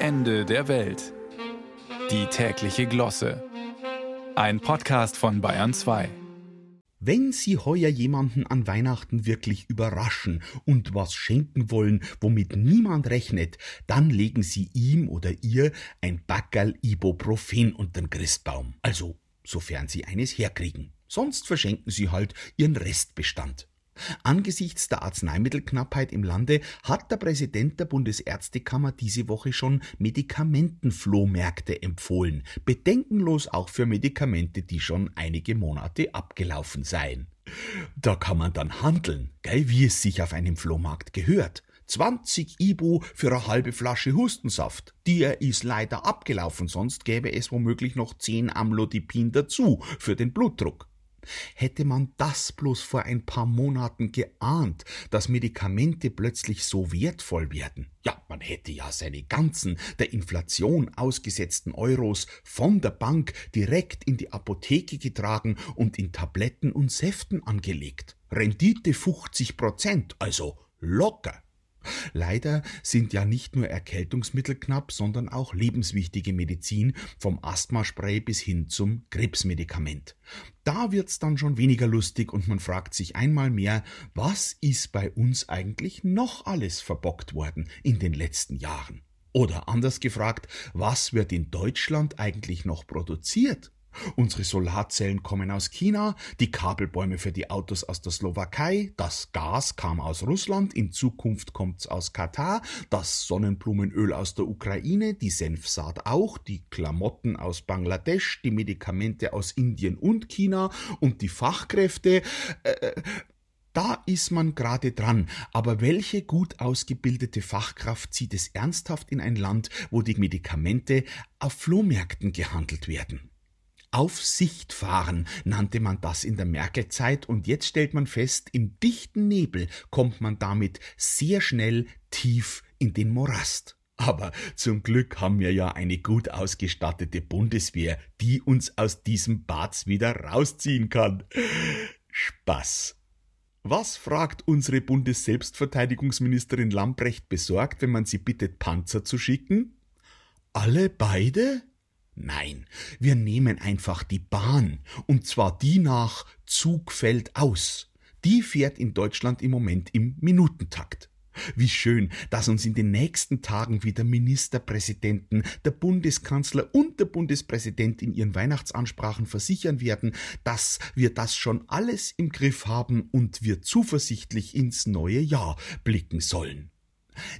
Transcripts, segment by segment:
Ende der Welt. Die tägliche Glosse. Ein Podcast von Bayern 2. Wenn Sie heuer jemanden an Weihnachten wirklich überraschen und was schenken wollen, womit niemand rechnet, dann legen Sie ihm oder ihr ein Backerl Ibuprofen unter den Christbaum. Also, sofern Sie eines herkriegen. Sonst verschenken Sie halt Ihren Restbestand. Angesichts der Arzneimittelknappheit im Lande hat der Präsident der Bundesärztekammer diese Woche schon Medikamentenflohmärkte empfohlen, bedenkenlos auch für Medikamente, die schon einige Monate abgelaufen seien. Da kann man dann handeln, gell, wie es sich auf einem Flohmarkt gehört. 20 Ibu für eine halbe Flasche Hustensaft. Der ist leider abgelaufen, sonst gäbe es womöglich noch 10 Amlodipin dazu für den Blutdruck. Hätte man das bloß vor ein paar Monaten geahnt, dass Medikamente plötzlich so wertvoll werden, ja, man hätte ja seine ganzen der Inflation ausgesetzten Euros von der Bank direkt in die Apotheke getragen und in Tabletten und Säften angelegt. Rendite 50 Prozent, also locker. Leider sind ja nicht nur Erkältungsmittel knapp, sondern auch lebenswichtige Medizin vom Asthmaspray bis hin zum Krebsmedikament. Da wird's dann schon weniger lustig und man fragt sich einmal mehr, was ist bei uns eigentlich noch alles verbockt worden in den letzten Jahren? Oder anders gefragt, was wird in Deutschland eigentlich noch produziert? Unsere Solarzellen kommen aus China, die Kabelbäume für die Autos aus der Slowakei, das Gas kam aus Russland, in Zukunft kommt's aus Katar, das Sonnenblumenöl aus der Ukraine, die Senfsaat auch, die Klamotten aus Bangladesch, die Medikamente aus Indien und China und die Fachkräfte. Äh, da ist man gerade dran. Aber welche gut ausgebildete Fachkraft zieht es ernsthaft in ein Land, wo die Medikamente auf Flohmärkten gehandelt werden? Auf Sicht fahren nannte man das in der Merkel-Zeit und jetzt stellt man fest, im dichten Nebel kommt man damit sehr schnell tief in den Morast. Aber zum Glück haben wir ja eine gut ausgestattete Bundeswehr, die uns aus diesem Bad wieder rausziehen kann. Spaß. Was fragt unsere Bundesselbstverteidigungsministerin Lambrecht besorgt, wenn man sie bittet, Panzer zu schicken? Alle beide? Nein, wir nehmen einfach die Bahn, und zwar die nach Zugfeld aus. Die fährt in Deutschland im Moment im Minutentakt. Wie schön, dass uns in den nächsten Tagen wieder Ministerpräsidenten, der Bundeskanzler und der Bundespräsident in ihren Weihnachtsansprachen versichern werden, dass wir das schon alles im Griff haben und wir zuversichtlich ins neue Jahr blicken sollen.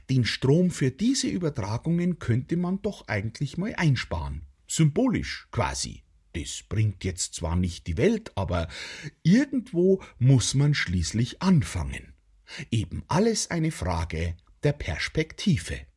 Den Strom für diese Übertragungen könnte man doch eigentlich mal einsparen symbolisch quasi. Das bringt jetzt zwar nicht die Welt, aber irgendwo muss man schließlich anfangen. Eben alles eine Frage der Perspektive.